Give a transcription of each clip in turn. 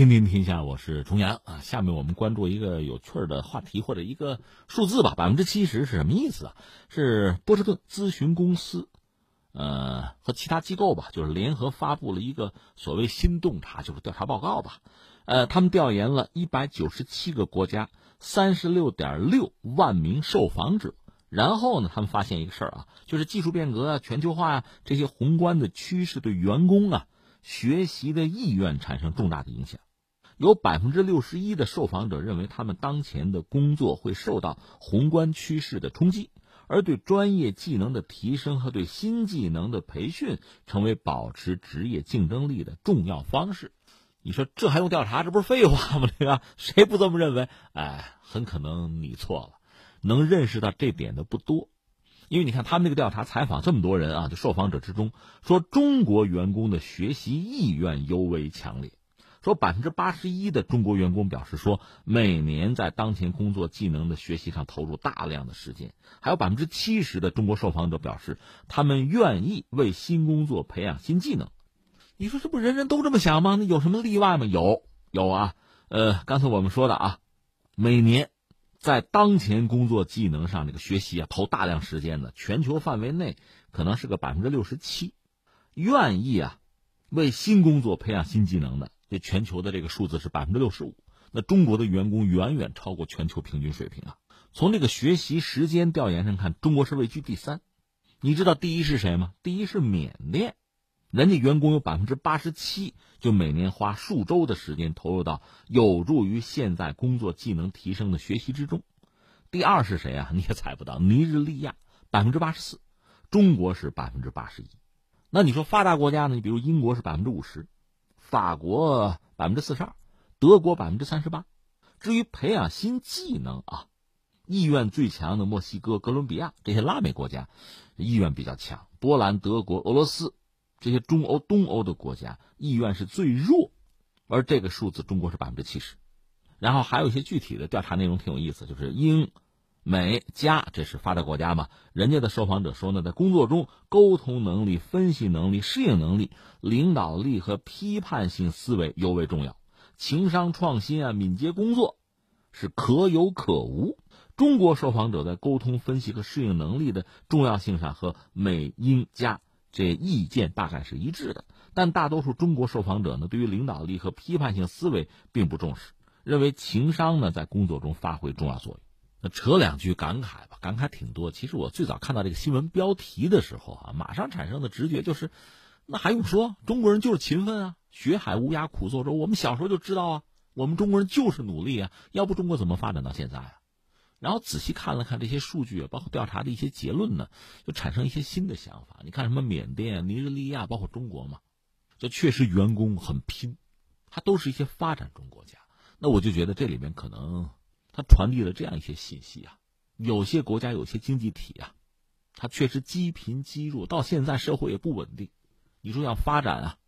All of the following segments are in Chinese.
听听天下，我是重阳啊。下面我们关注一个有趣的话题或者一个数字吧。百分之七十是什么意思啊？是波士顿咨询公司，呃，和其他机构吧，就是联合发布了一个所谓新洞察，就是调查报告吧。呃，他们调研了一百九十七个国家，三十六点六万名受访者。然后呢，他们发现一个事儿啊，就是技术变革啊、全球化啊这些宏观的趋势对员工啊。学习的意愿产生重大的影响，有百分之六十一的受访者认为他们当前的工作会受到宏观趋势的冲击，而对专业技能的提升和对新技能的培训成为保持职业竞争力的重要方式。你说这还用调查？这不是废话吗？这个谁不这么认为？哎，很可能你错了，能认识到这点的不多。因为你看，他们这个调查采访这么多人啊，就受访者之中，说中国员工的学习意愿尤为强烈，说百分之八十一的中国员工表示说，每年在当前工作技能的学习上投入大量的时间，还有百分之七十的中国受访者表示，他们愿意为新工作培养新技能。你说这不人人都这么想吗？那有什么例外吗？有，有啊。呃，刚才我们说的啊，每年。在当前工作技能上，这个学习啊，投大量时间的，全球范围内可能是个百分之六十七，愿意啊，为新工作培养新技能的，这全球的这个数字是百分之六十五。那中国的员工远远超过全球平均水平啊。从这个学习时间调研上看，中国是位居第三。你知道第一是谁吗？第一是缅甸。人家员工有百分之八十七，就每年花数周的时间投入到有助于现在工作技能提升的学习之中。第二是谁啊？你也猜不到，尼日利亚百分之八十四，中国是百分之八十一。那你说发达国家呢？你比如英国是百分之五十，法国百分之四十二，德国百分之三十八。至于培养新技能啊，意愿最强的墨西哥、哥伦比亚这些拉美国家，意愿比较强。波兰、德国、俄罗斯。这些中欧、东欧的国家意愿是最弱，而这个数字中国是百分之七十。然后还有一些具体的调查内容挺有意思，就是英、美、加，这是发达国家嘛？人家的受访者说呢，在工作中沟通能力、分析能力、适应能力、领导力和批判性思维尤为重要，情商、创新啊、敏捷工作是可有可无。中国受访者在沟通、分析和适应能力的重要性上和美、英、加。这意见大概是一致的，但大多数中国受访者呢，对于领导力和批判性思维并不重视，认为情商呢在工作中发挥重要作用。那扯两句感慨吧，感慨挺多。其实我最早看到这个新闻标题的时候啊，马上产生的直觉就是，那还用说，中国人就是勤奋啊，学海无涯苦作舟。我们小时候就知道啊，我们中国人就是努力啊，要不中国怎么发展到现在啊？然后仔细看了看这些数据，包括调查的一些结论呢，就产生一些新的想法。你看什么缅甸、尼日利亚，包括中国嘛，这确实员工很拼，它都是一些发展中国家。那我就觉得这里面可能它传递了这样一些信息啊，有些国家有些经济体啊，它确实积贫积弱，到现在社会也不稳定。你说要发展啊，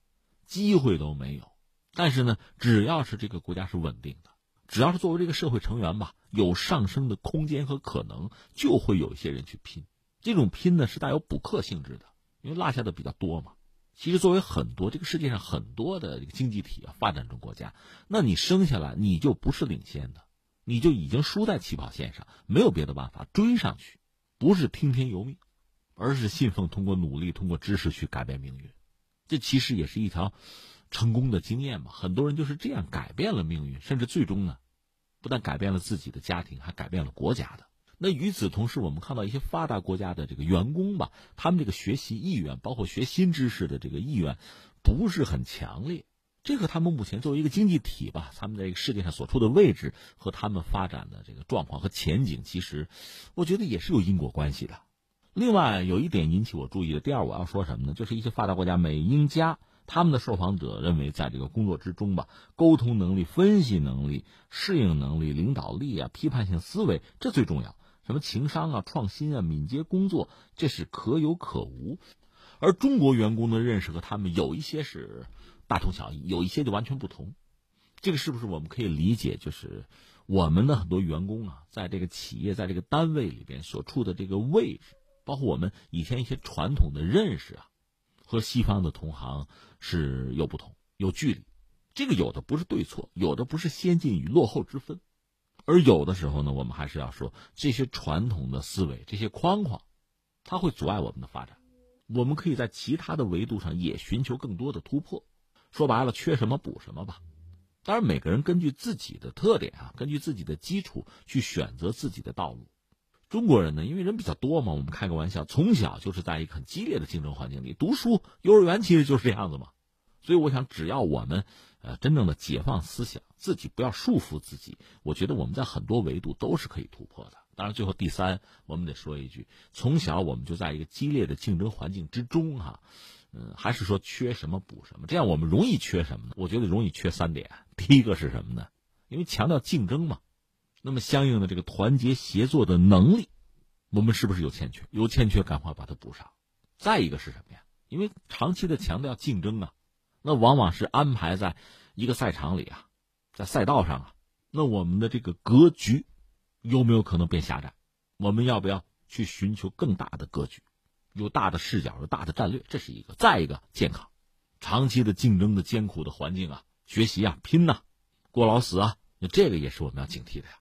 机会都没有。但是呢，只要是这个国家是稳定的。只要是作为这个社会成员吧，有上升的空间和可能，就会有一些人去拼。这种拼呢是带有补课性质的，因为落下的比较多嘛。其实作为很多这个世界上很多的这个经济体啊，发展中国家，那你生下来你就不是领先的，你就已经输在起跑线上，没有别的办法追上去，不是听天由命，而是信奉通过努力、通过知识去改变命运。这其实也是一条成功的经验嘛。很多人就是这样改变了命运，甚至最终呢。不但改变了自己的家庭，还改变了国家的。那与此同时，我们看到一些发达国家的这个员工吧，他们这个学习意愿，包括学新知识的这个意愿，不是很强烈。这和他们目前作为一个经济体吧，他们在这个世界上所处的位置和他们发展的这个状况和前景，其实我觉得也是有因果关系的。另外，有一点引起我注意的，第二我要说什么呢？就是一些发达国家，美英加。他们的受访者认为，在这个工作之中吧，沟通能力、分析能力、适应能力、领导力啊、批判性思维，这最重要。什么情商啊、创新啊、敏捷工作，这是可有可无。而中国员工的认识和他们有一些是大同小异，有一些就完全不同。这个是不是我们可以理解？就是我们的很多员工啊，在这个企业、在这个单位里边所处的这个位置，包括我们以前一些传统的认识啊。和西方的同行是有不同、有距离，这个有的不是对错，有的不是先进与落后之分，而有的时候呢，我们还是要说这些传统的思维、这些框框，它会阻碍我们的发展。我们可以在其他的维度上也寻求更多的突破。说白了，缺什么补什么吧。当然，每个人根据自己的特点啊，根据自己的基础去选择自己的道路。中国人呢，因为人比较多嘛，我们开个玩笑，从小就是在一个很激烈的竞争环境里读书。幼儿园其实就是这样子嘛。所以，我想，只要我们呃真正的解放思想，自己不要束缚自己，我觉得我们在很多维度都是可以突破的。当然，最后第三，我们得说一句：从小我们就在一个激烈的竞争环境之中，哈，嗯，还是说缺什么补什么，这样我们容易缺什么呢？我觉得容易缺三点。第一个是什么呢？因为强调竞争嘛，那么相应的这个团结协作的能力，我们是不是有欠缺？有欠缺，赶快把它补上。再一个是什么呀？因为长期的强调竞争啊，那往往是安排在一个赛场里啊，在赛道上啊，那我们的这个格局。有没有可能变狭窄？我们要不要去寻求更大的格局，有大的视角，有大的战略？这是一个。再一个，健康，长期的竞争的艰苦的环境啊，学习啊，拼呐，过劳死啊，那这个也是我们要警惕的呀。